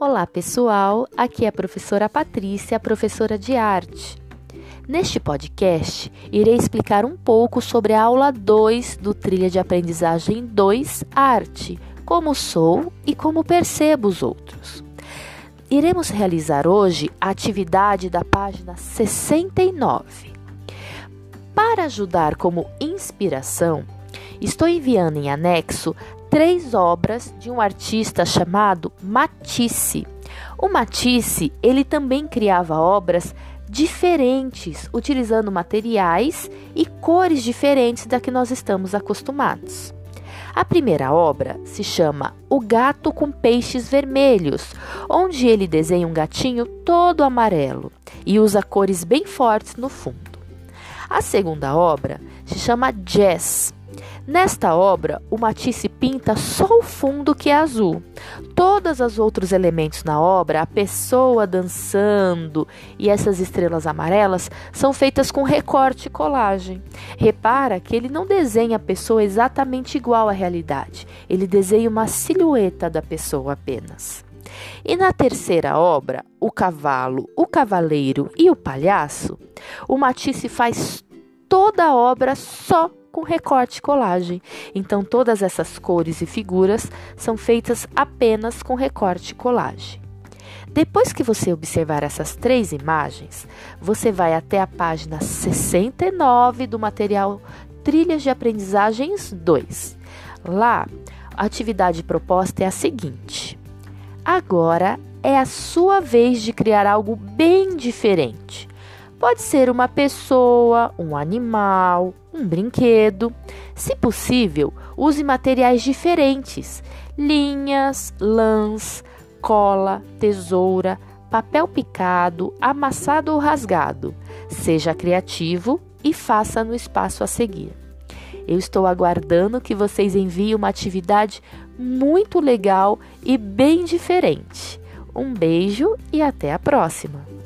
Olá pessoal, aqui é a professora Patrícia, professora de arte. Neste podcast, irei explicar um pouco sobre a aula 2 do Trilha de Aprendizagem 2 Arte, como sou e como percebo os outros. Iremos realizar hoje a atividade da página 69. Para ajudar como inspiração, estou enviando em anexo três obras de um artista chamado Matisse. O Matisse, ele também criava obras diferentes, utilizando materiais e cores diferentes da que nós estamos acostumados. A primeira obra se chama O Gato com Peixes Vermelhos, onde ele desenha um gatinho todo amarelo e usa cores bem fortes no fundo. A segunda obra se chama Jazz Nesta obra, o Matisse pinta só o fundo que é azul. Todos os outros elementos na obra, a pessoa dançando e essas estrelas amarelas, são feitas com recorte e colagem. Repara que ele não desenha a pessoa exatamente igual à realidade, ele desenha uma silhueta da pessoa apenas. E na terceira obra, O Cavalo, o Cavaleiro e o Palhaço, o Matisse faz toda a obra só com recorte e colagem. Então, todas essas cores e figuras são feitas apenas com recorte e colagem. Depois que você observar essas três imagens, você vai até a página 69 do material Trilhas de Aprendizagens 2. Lá, a atividade proposta é a seguinte: agora é a sua vez de criar algo bem diferente. Pode ser uma pessoa, um animal, um brinquedo. Se possível, use materiais diferentes: linhas, lãs, cola, tesoura, papel picado, amassado ou rasgado. Seja criativo e faça no espaço a seguir. Eu estou aguardando que vocês enviem uma atividade muito legal e bem diferente. Um beijo e até a próxima!